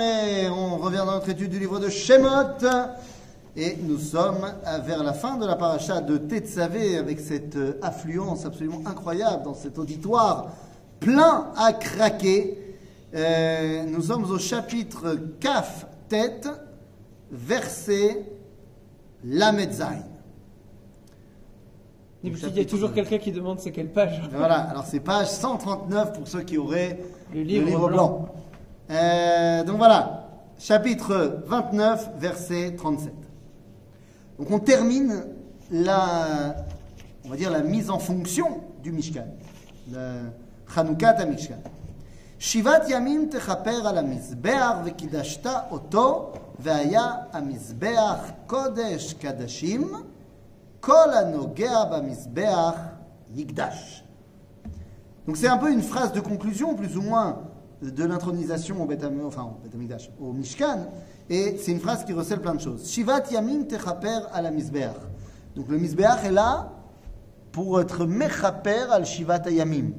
Et on revient dans notre étude du livre de Shemot. Et nous sommes vers la fin de la paracha de Tetzavé avec cette euh, affluence absolument incroyable dans cet auditoire plein à craquer. Euh, nous sommes au chapitre Kaf Tet, verset Lamed Zayin. Et puis, il y a toujours quelqu'un qui demande c'est quelle page. Voilà, alors c'est page 139 pour ceux qui auraient Le livre blanc. Euh, donc voilà, chapitre 29, verset 37. Donc on termine la, on va dire la mise en fonction du Mishkan, le Chanukah Mishkan. שיבת ימים תכפר על המזבח וקידשת אותו והיה המזבח קודש קדשים כל הנוגע במזבח יקדש. Donc c'est un peu une phrase de conclusion, plus ou moins, de l'intronisation au Beth Am- enfin, au au Mishkan, et c'est une phrase qui recèle plein de choses. Shivat yamim techaper à la Mizbeach. Donc le Mizbeach est là pour être mechaper al Shivat yamim,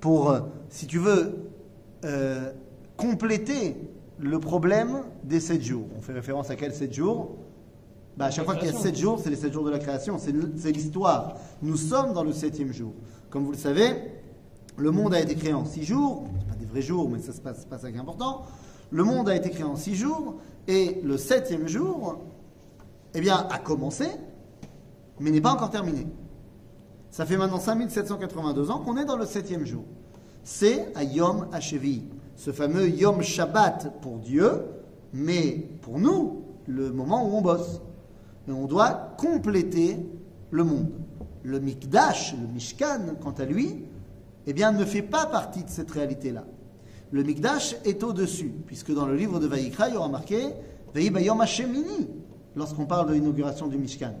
pour, euh, si tu veux, euh, compléter le problème des sept jours. On fait référence à quels sept jours? Bah, à chaque fois qu'il y a sept jours, c'est les sept jours de la création, c'est l'histoire. Nous sommes dans le septième jour. Comme vous le savez, le monde a été créé en six jours, jours, mais ça se passe pas ça qui est important. Le monde a été créé en six jours, et le septième jour, eh bien, a commencé, mais n'est pas encore terminé. Ça fait maintenant 5782 ans qu'on est dans le septième jour. C'est à Yom HaShevi, ce fameux Yom Shabbat pour Dieu, mais pour nous, le moment où on bosse. Et on doit compléter le monde. Le Mikdash, le Mishkan, quant à lui, eh bien, ne fait pas partie de cette réalité-là. Le Mikdash est au-dessus, puisque dans le livre de Vaïkra, il y aura marqué Vehi Bayom Hashemini, lorsqu'on parle de l'inauguration du Mishkan.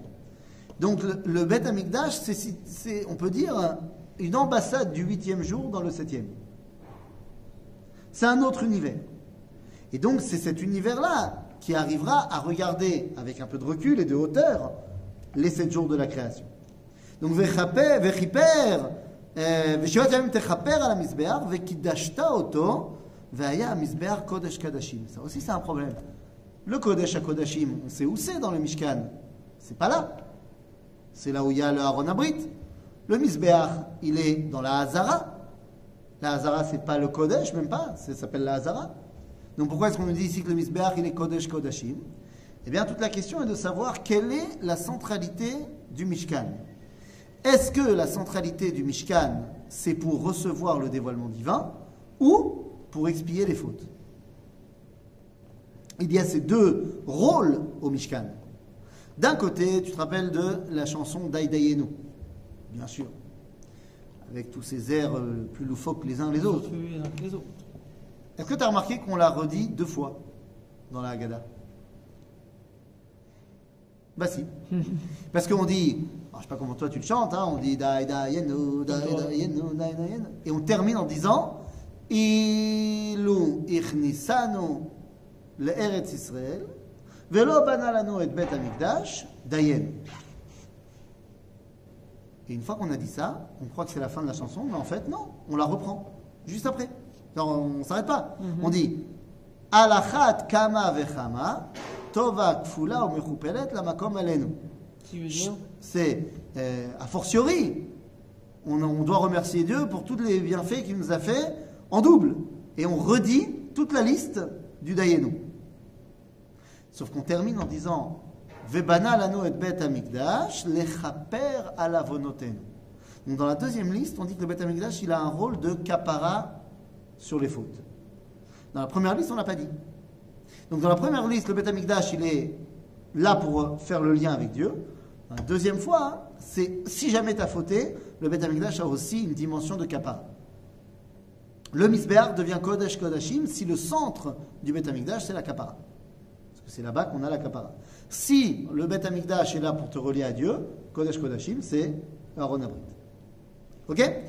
Donc le, le Amikdash, c'est, on peut dire, une ambassade du huitième jour dans le septième. C'est un autre univers. Et donc c'est cet univers-là qui arrivera à regarder avec un peu de recul et de hauteur les sept jours de la création. Donc vechaper, euh, ושבעת ימים תכפר על המזבח וקידשת אותו והיה המזבח קודש קדשים. Ça aussi c'est un problème. Le Kodesh à Kodashim, on sait où c'est dans le Mishkan. C'est pas là. C'est là où il y a le Aaron Abrit. Le Mizbeach, il est dans la Hazara. La Hazara, c'est pas le Kodesh, même pas. Ça s'appelle la Hazara. Donc pourquoi est-ce qu'on nous dit ici que le Mizbeach, il est Kodesh Kodashim Eh bien, toute la question est de savoir quelle est la centralité du Mishkan. Est-ce que la centralité du Mishkan, c'est pour recevoir le dévoilement divin ou pour expier les fautes? Il y a ces deux rôles au Mishkan. D'un côté, tu te rappelles de la chanson Daïdaïenu, bien sûr, avec tous ces airs euh, plus loufoques les uns les autres. Les uns que les autres. Est-ce que tu as remarqué qu'on l'a redit deux fois dans la Haggadah? Bah si. Parce qu'on dit, alors, je sais pas comment toi tu le chantes, hein, on dit Daïdaïenu, Daïdaïenu, Daïdaïenu, et on termine en disant Ilu ichnisanu le'eretz Israël, velo bana lanu et bet amikdash, dayen. Et une fois qu'on a dit ça, on croit que c'est la fin de la chanson, mais en fait, non, on la reprend juste après. On ne s'arrête pas. On dit Alachat kama vechama, tova kfula ou la makom C'est euh, a fortiori, on, on doit remercier Dieu pour tous les bienfaits qu'il nous a fait en double. Et on redit toute la liste du Dayenu. Sauf qu'on termine en disant Vebana lanu et bet amigdash lechaper alavonotenu. Donc dans la deuxième liste, on dit que le bet amigdash il a un rôle de kapara sur les fautes. Dans la première liste, on l'a pas dit. Donc dans la première liste, le bet amigdash il est là pour faire le lien avec Dieu. La deuxième fois, c'est si jamais tu as fauté, le bet amigdash a aussi une dimension de kapara. Le misbeach devient kodesh kodashim si le centre du bet amigdash c'est la kapara. Parce que c'est là-bas qu'on a la kapara. Si le Bet Amikdash est là pour te relier à Dieu, Kodesh Kodashim, c'est Aaron Abrit. Ok?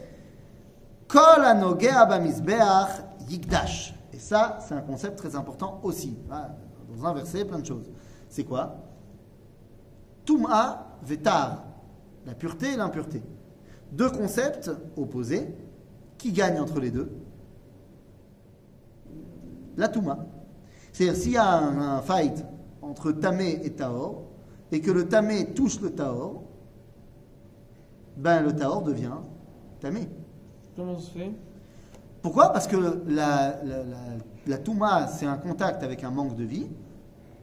Kol anogea bamizbeach yigdash. Et ça, c'est un concept très important aussi. Dans un verset, plein de choses. C'est quoi? Tum'a vetar. La pureté et l'impureté. Deux concepts opposés. Qui gagne entre les deux la Touma. C'est-à-dire, s'il y a un, fight entre Tamé et Taor, et que le Tamé touche le Taor, ben le Taor devient Tamé. Comment ça se fait? Pourquoi? Parce que la, Touma, c'est un contact avec un manque de vie.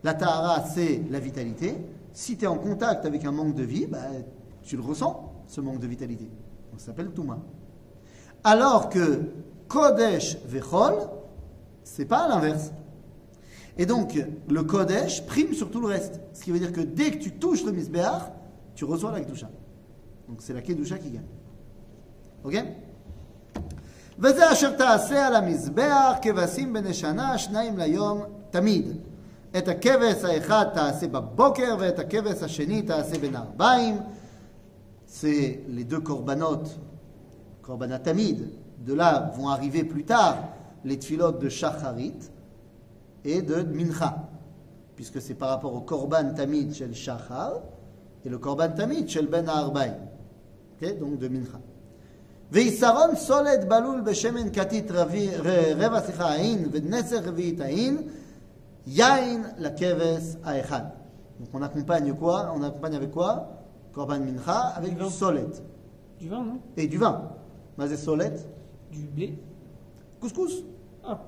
La Tahara, c'est la vitalité. Si tu es en contact avec un manque de vie, ben, tu le ressens, ce manque de vitalité. Ça s'appelle Touma. Alors que Kodesh Vechol, c'est pas l'inverse. Et donc, le Kodesh prime sur tout le reste. Ce qui veut dire que dès que tu touches le Misbéach, tu reçois la Kedusha. Donc, c'est la Kedusha qui gagne. Ok? וזה אשר תעשה על המזבח כבשים בנשנה שניים ליום תמיד. את הכבש האחד תעשה בבוקר ואת הכבש השני תעשה בין הערביים. C'est les deux korbanot, korbanat tamid. De là vont arriver plus tard les tfilotes de shacharit et de mincha. Puisque c'est par rapport au korban tamid shel shachar et le korban tamid shel ben ha'arbaim. Ok Donc de mincha. ויסרון סולת בלול בשמן כתית רבי- ר- רבע סליחה העין ונסך רביעית העין יין לכבש האחד. Donc on accompagne quoi On accompagne avec quoi Korban mincha avec du vin. solet Du vin, non et du vin. Mazé solet, Du blé couscous, Ah,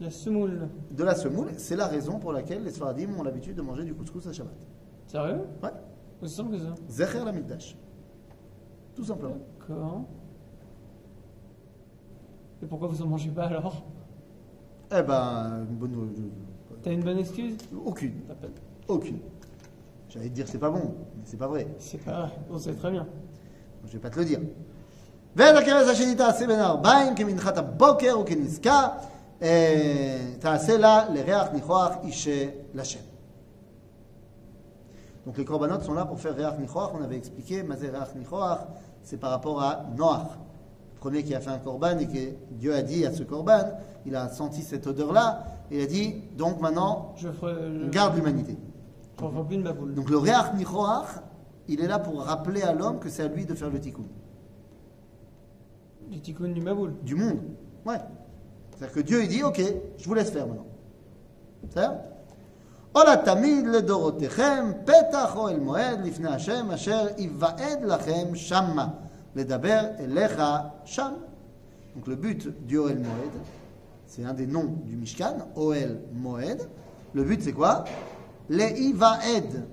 la semoule. de la semoule. C'est la raison pour laquelle les Sfaradim ont l'habitude de manger du couscous à Shabbat. Sérieux Ouais. Aussi simple que ça. Zecher la mikdash. Tout simplement. D'accord. Et pourquoi vous en mangez pas alors Eh ben, une bonne, euh, T'as une bonne excuse aucune, T'as pas- aucune. J'allais te dire c'est pas bon, mais c'est pas vrai. C'est pas vrai, on sait très bien. Je vais pas te le dire. ואת הכבש השני תעשה בין הארבעים כמנחת הבוקר וכנזקה אה, תעשה לה לריח ניחוח אישה לשם. Donc les korbanot sont là pour faire riach nichoach. On avait expliqué, mazé riach nichoach, c'est par rapport à Noach, le premier qui a fait un korban et que Dieu a dit à ce korban, il a senti cette odeur-là, et il a dit, donc maintenant, Je ferai. on Je... garde l'humanité. J'en ferai plus de ma boule. Donc le riach nichoach, il est là pour rappeler à l'homme que c'est à lui de faire le tikkun. Du tikkun du maboule. du monde. Ouais. C'est-à-dire que Dieu, il dit, ok, je vous laisse faire maintenant. בסדר? עולה תמיד לדורותיכם, פתח אוהל מועד לפני השם, אשר ייוועד לכם שמה, Ledaber Elecha Sham. Donc le but du Oel Moed, c'est un des noms du Mishkan, Oel Moed. Le but c'est quoi? Le Ivaed.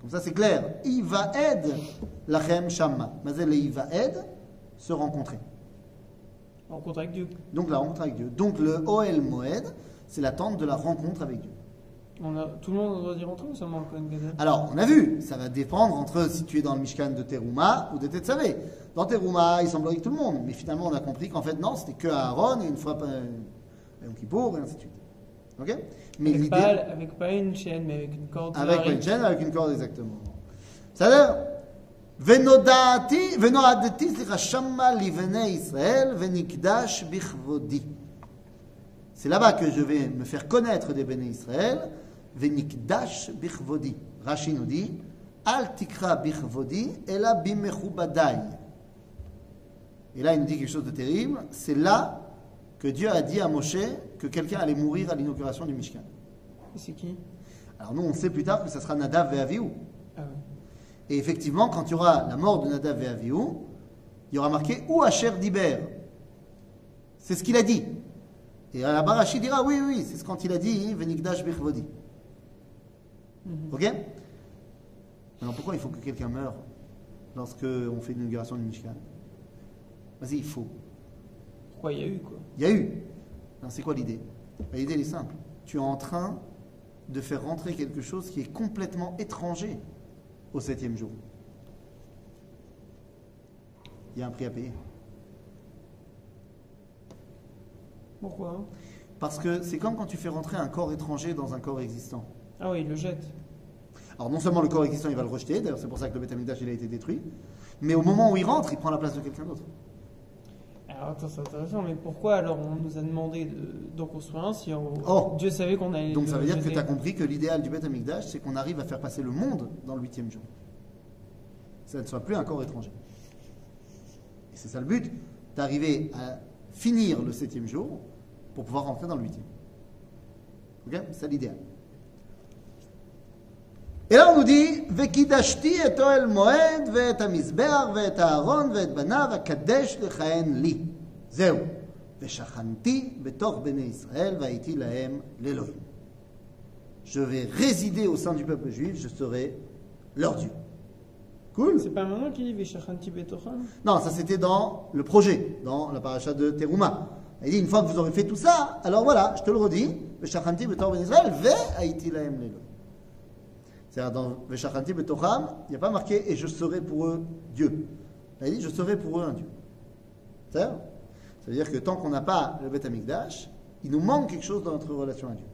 Comme ça c'est clair. Ivaed Lachem Shamma. Mazel le Ivaed, se rencontrer. Rencontre avec Dieu. Donc la rencontre avec Dieu. Donc le Oel Moed, c'est l'attente de la rencontre avec Dieu. On a... Tout le monde doit y rentrer ou seulement le Kohen Gadol Alors, on a vu, ça va dépendre entre si tu es dans le Mishkan de Teruma ou de Tetzavé. Dans Teruma, il semblerait que tout le monde, mais finalement, on a compris qu'en fait, non, c'était que Aaron et une fois euh, Yom Kippour et ainsi de suite. Ok Mais avec, l'idée. pas, avec pas une chaîne, mais avec une corde. Avec séparée. une chaîne, avec une corde exactement. C'est-à-dire, ונודעתי, ונועדתי, סליחה, שמה לבני ישראל, ונקדש בכבודי. C'est là-bas que je vais me faire connaître des béné Israël, Venikdash bichvodi. Rashi nous dit Al tikra bichvodi elabimehchubadai. Et là, il nous dit quelque chose de terrible. C'est là que Dieu a dit à Moshe que quelqu'un allait mourir à l'inauguration du Mishkan. C'est qui? Alors nous, on sait plus tard que ça sera Nadav et ah Et effectivement, quand il y aura la mort de Nadav et il y aura marqué « Ou Asher Diber ». C'est ce qu'il a dit. Et la Barachi dira « Oui, oui, c'est ce quand il a dit « Venikdash Bichvodi ». Mhm. Ok Alors pourquoi il faut que quelqu'un meure lorsque on fait l'inauguration du Mishkan Vas-y, il faut. Pourquoi il y a eu quoi? Il y a eu. C'est quoi l'idée? Ben, L'idée elle est simple. Tu es en train de faire rentrer quelque chose qui est complètement étranger au septième jour. Il y a un prix à payer. Pourquoi? Parce que c'est comme quand tu fais rentrer un corps étranger dans un corps existant. Ah oui, il le jette. Alors non seulement le corps existant il va le rejeter, d'ailleurs c'est pour ça que le Beth Amikdash, il a été détruit, mais au moment où il rentre, il prend la place de quelqu'un d'autre. Alors attends, c'est intéressant, mais pourquoi alors on nous a demandé de- d'en construire un si on- Oh. Dieu savait qu'on allait. Donc ça veut dire que tu as compris que l'idéal du Beth Amikdash, c'est qu'on arrive à faire passer le monde dans le huitième jour. Ça ne soit plus un corps étranger. Et c'est ça le but, d'arriver à finir le septième jour pour pouvoir rentrer dans le huitième. Ok? C'est l'idéal. Et là, on nous dit Vekidashti et Oel Moed, ve'et המזבח ואת הארון ואת בניו אקדש לכהן לי. זהו. ושכנתי בתוך בני ישראל והייתי להם לאלוהים. Je vais résider au sein du peuple juif, je serai leur Dieu. Cool C'est pas maintenant qu'il dit Veshachanti Betocham Non, ça c'était dans le projet, dans la paracha de Teruma. Il dit une fois que vous aurez fait tout ça, alors voilà, je te le redis, Veshachanti Betor Ben Israël, Ve Haïti Lahem Lelo. C'est-à-dire dans Veshachanti Betocham, il n'y a pas marqué et je serai pour eux Dieu. Il dit je serai pour eux un Dieu. C'est-à-dire Ça veut dire que tant qu'on n'a pas le Beth Amikdash, il nous manque quelque chose dans notre relation à Dieu.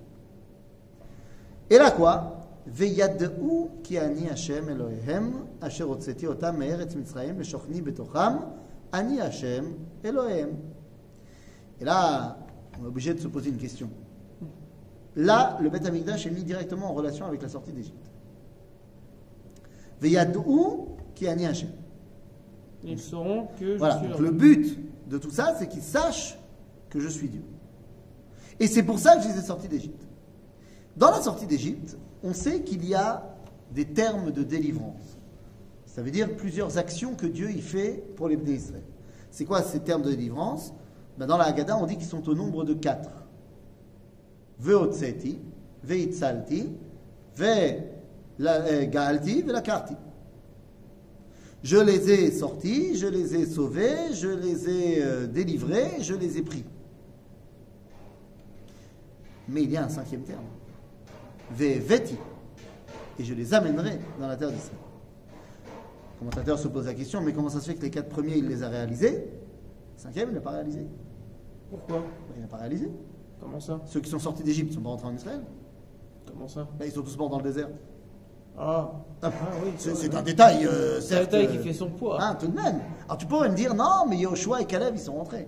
Et là quoi וידעו כי אני השם אלוהיהם אשר הוצאתי אותם מארץ מצרים ושוכני בתוכם אני השם אלוהיהם. Et là, on est obligé de se poser une question. Là, le Beth Amikdash est mis directement en relation avec la sortie d'Égypte. Ils sauront que je Voilà, suis donc le but de tout ça, c'est qu'ils sachent que je suis Dieu. Et c'est pour ça que je les ai sortis d'Égypte. Dans la sortie d'Égypte, on sait qu'il y a des termes de délivrance. Ça veut dire plusieurs actions que Dieu y fait pour les Bnei Israël. C'est quoi ces termes de délivrance? Ben, Dans la Haggadah, on dit qu'ils sont au nombre de quatre. Veotseti, Veitzalti, Ve'galti, Ve'lakarti. Je les ai sortis, je les ai sauvés, je les ai euh, délivrés, je les ai pris. Mais il y a un cinquième terme. Ve'veti. Et je les amènerai dans la terre d'Israël. Le commentateur se pose la question, mais comment ça se fait que les quatre premiers, il les a réalisés? Le cinquième, il n'a pas réalisé. Pourquoi? Ben, Il n'a pas réalisé. Comment ça? Ceux qui sont sortis d'Égypte ne sont pas rentrés en Israël. Comment ça? Ben, ils sont tous morts dans le désert. Ah, Ah, ah oui, C'est un détail, euh, C'est un détail qui euh, fait son poids. Hein, tout de même. Alors tu pourrais me dire, non, mais Yoshua et Caleb, ils sont rentrés.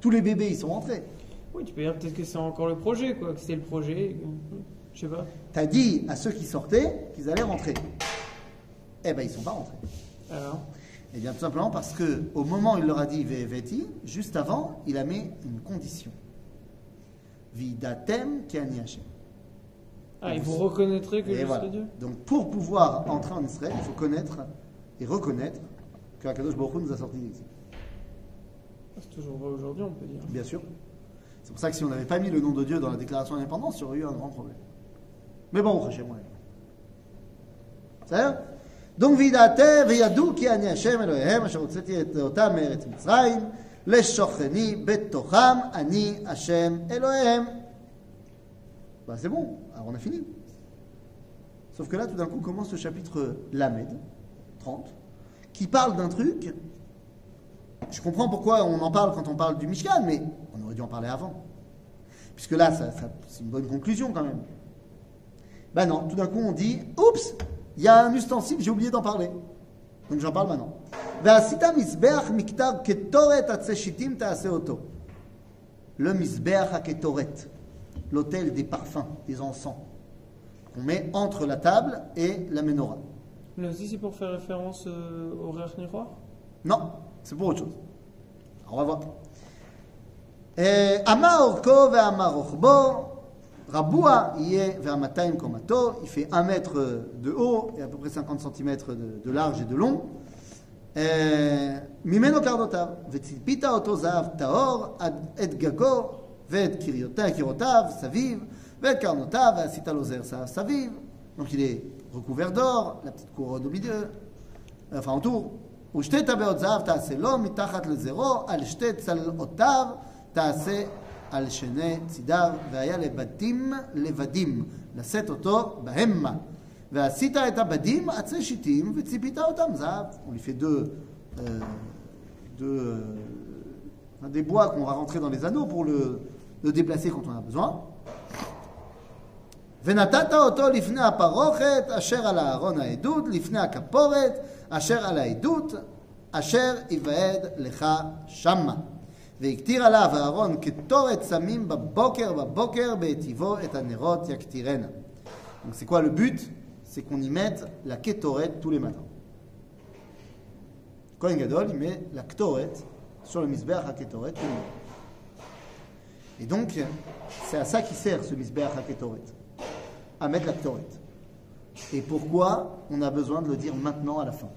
Tous les bébés, ils sont rentrés. Oui, tu peux dire peut-être que c'est encore le projet, quoi, que c'est le projet. Je sais pas. Tu as dit à ceux qui sortaient qu'ils allaient rentrer. Eh ben, ils sont pas rentrés. Alors, Eh bien, tout simplement parce que au moment où il leur a dit Veti, juste avant, il a mis une condition. Vidatem Hashem. ah, et vous reconnaîtrez que Et je voilà. suis Dieu Donc, pour pouvoir entrer en Israël, il faut connaître et reconnaître que Akadosh Baruch Hu nous a sortis d'exil. Ah, C'est toujours vrai aujourd'hui, on peut dire. Bien sûr. C'est pour ça que si on n'avait pas mis le nom de Dieu dans la déclaration d'indépendance, il y aurait eu un grand problème. Mais bon, chez moi. C'est Donc, vidate וידעו כי אני השם אלוהיהם אשר הוצאתי את אותם מארץ מצרים לשוכני בתוכם אני השם אלוהיהם. bah, c'est bon, alors on a fini. Sauf que là, tout d'un coup, commence le chapitre Lamed, 30, qui parle d'un truc. Je comprends pourquoi on en parle quand on parle du Mishkan, mais on aurait dû en parler avant. Puisque là, c'est une bonne conclusion quand même. Ben non, tout d'un coup, on dit Oups, il y a un ustensile, j'ai oublié d'en parler. Donc j'en parle maintenant. Le Misbeach Ketoret l'autel des parfums, des encens, qu'on met entre la table et la menorah. Là aussi, c'est pour faire référence euh, au Réach Miroir? Non, c'est pour autre chose. Alors, on va voir. Euh, il fait un mètre de haut et à peu près 50 cm de, large et de long. Euh, Mimeno kardotav, vetzipita otozav taor ad et gagor, את גגו ואת קריותיו, קירותיו סביב, ואת קרנותיו, ועשית לו זר זהב סביב. Donc il est recouvert d'or, la petite couronne au milieu, enfin autour. ושתי טבעות זהב תעשה לו מתחת לזרו, על שתי צלעותיו תעשה על שני צידיו, והיה לבדים לבדים, לשאת אותו בהמה. ועשית את הבדים עצי שיטים וציפית אותם זהב. On lui fait deux, euh, deux, euh, enfin, des bois qu'on va rentrer dans les anneaux pour le, le déplacer quand on a besoin. ונתת אותו לפני הפרוכת אשר על הארון העדות, לפני הכפורת אשר על העדות, אשר יוועד לך שמה. והקטיר עליו הארון קטורת סמים בבוקר בבוקר בהטיבו את הנרות יקטירנה. Donc c'est quoi le but C'est qu'on y mette la kétoret tous les matins. Kohen Gadol, il met la ktoret sur le misbeach à kétoret tous les matins. Et donc, c'est à ça qui sert ce Misbeach HaKetoret, à mettre la Ketoret. Et pourquoi on a besoin de le dire maintenant à la fin?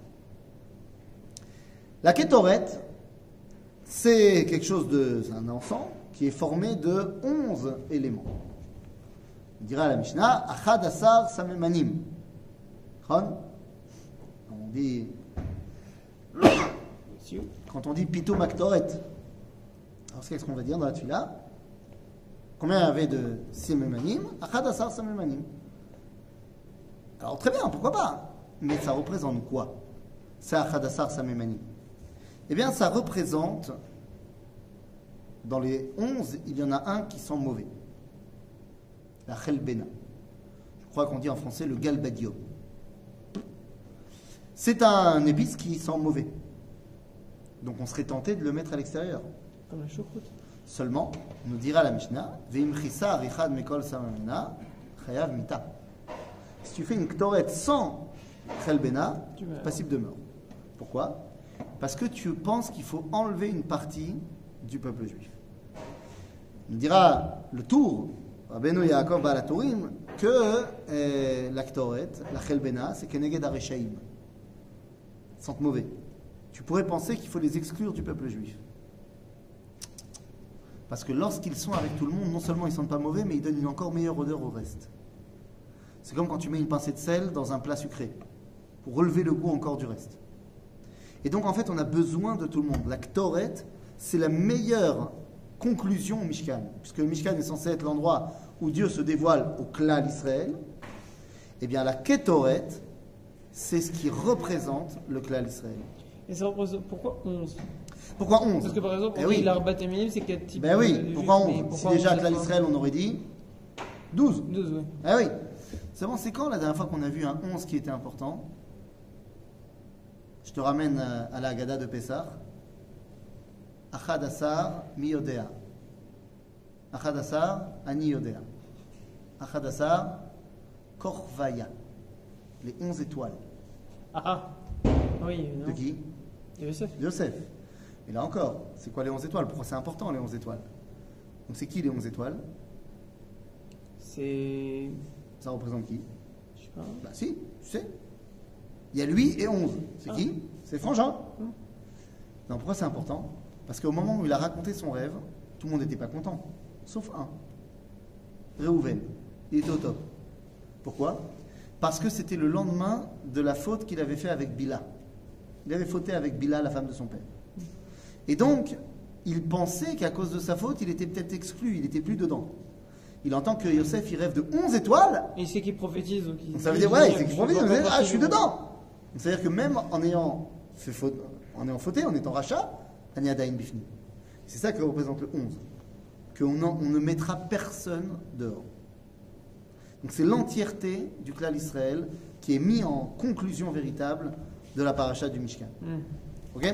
La Ketoret, c'est quelque chose de. Un enfant qui est formé de 11 éléments. On dira à la Mishnah, Achad Asar Samemanim. On dit. Quand on dit Pito Maktoret, alors qu'est-ce qu'on va dire dans la tuila Combien il y avait de Samemanim Achad Asar Samemanim. Alors très bien, pourquoi pas? Mais ça représente quoi? C'est Achad Asar Samemanim. Eh bien, ça représente, dans les 11, il y en a un qui sent mauvais. La Khelbena. Je crois qu'on dit en français le galbadium. C'est un épice qui sent mauvais. Donc on serait tenté de le mettre à l'extérieur. Comme la choucroute. Seulement, nous dira la Mishnah, mekol chayav mita. Si tu fais une ktoret sans vas- passible de mort. Pourquoi? Parce que tu penses qu'il faut enlever une partie du peuple juif. Il dira le tour, Rabbeinu Yaakov Balatourim, que euh, la Ktoret, la Chelbena, c'est Keneged Areshaim. Sentent mauvais. Tu pourrais penser qu'il faut les exclure du peuple juif. Parce que lorsqu'ils sont avec tout le monde, non seulement ils sentent pas mauvais, mais ils donnent une encore meilleure odeur au reste. C'est comme quand tu mets une pincée de sel dans un plat sucré, pour relever le goût encore du reste. Et donc en fait, on a besoin de tout le monde. La Ktoret, c'est la meilleure conclusion au Mishkan, puisque le Mishkan est censé être l'endroit où Dieu se dévoile au clan d'Israël. Eh bien, la Ketoret, c'est ce qui représente le clan d'Israël. Et ça représente. Pourquoi 11 Pourquoi 11 Parce que par exemple, Eh on oui. dit l'Arbat c'est quel type Ben oui, de pourquoi juif, 11 mais Si pourquoi déjà 11 clan d'Israël, on aurait dit 12. 12, ouais. Ah oui. C'est bon, c'est quand la dernière fois qu'on a vu un 11 qui était important? Je te ramène euh, à la Haggadah de Pessah. Achad Asar miyodea. Achad Asar ani yodea. Achad Asar korvaya. Les 11 étoiles. Ah ah Oui, non. De qui? De Yosef. Yosef. Et là encore, c'est quoi les 11 étoiles? Pourquoi c'est important les 11 étoiles Donc c'est qui les 11 étoiles? C'est. Ça représente qui? Je sais pas. Bah si, tu sais. Il y a lui et 11. C'est Ah. qui C'est Frangin. Hmm. Non, pourquoi c'est important Parce qu'au moment où il a raconté son rêve, tout le monde n'était pas content. Sauf un. Réhouven. Il était au top. Pourquoi? Parce que c'était le lendemain de la faute qu'il avait fait avec Bila. Il avait fauté avec Bila, la femme de son père. Et donc, il pensait qu'à cause de sa faute, il était peut-être exclu, il n'était plus dedans. Il entend que Yosef, il rêve de 11 étoiles, Et c'est qui prophétise. Donc ça veut dire, ouais, c'est qu'il veut dire, ah, je suis dedans. C'est-à-dire que même en ayant, fait faute, en ayant fauté, en étant rachat, Aniadaïn Bifni. C'est ça que représente le 11. Qu'on on ne mettra personne dehors. Donc c'est l'entièreté du clan d'Israël qui est mis en conclusion véritable de la paracha du Mishkan. Hmm. Ok?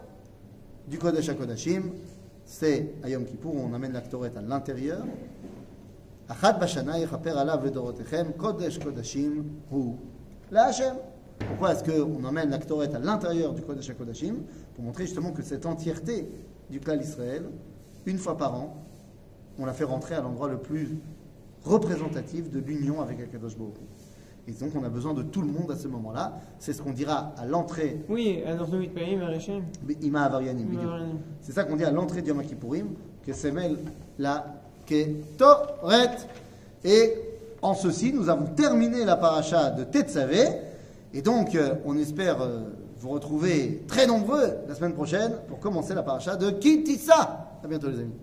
du Kodesh HaKodashim, c'est à Yom Kippour on amène la Ktoret à l'intérieur. Achat bashana yechaper alav ledorotechem, Kodesh Kodashim hu Hashem. Pourquoi est-ce qu'on emmène la Ktoret à l'intérieur du Kodesh HaKodashim Pour montrer justement que cette entièreté du clan d'Israël, une fois par an, on la fait rentrer à l'endroit le plus représentatif de l'union avec Akadosh Baruch. Et donc on a besoin de tout le monde à ce moment-là. C'est ce qu'on dira à l'entrée Oui. Ima Avarianim. C'est ça qu'on dit à l'entrée du Yom Kippourim, que c'est mêle la Ketoret. Et en ceci, nous avons terminé la paracha de Tetzavé. Et donc, euh, on espère euh, vous retrouver très nombreux la semaine prochaine pour commencer la paracha de Kitissa. À bientôt, les amis.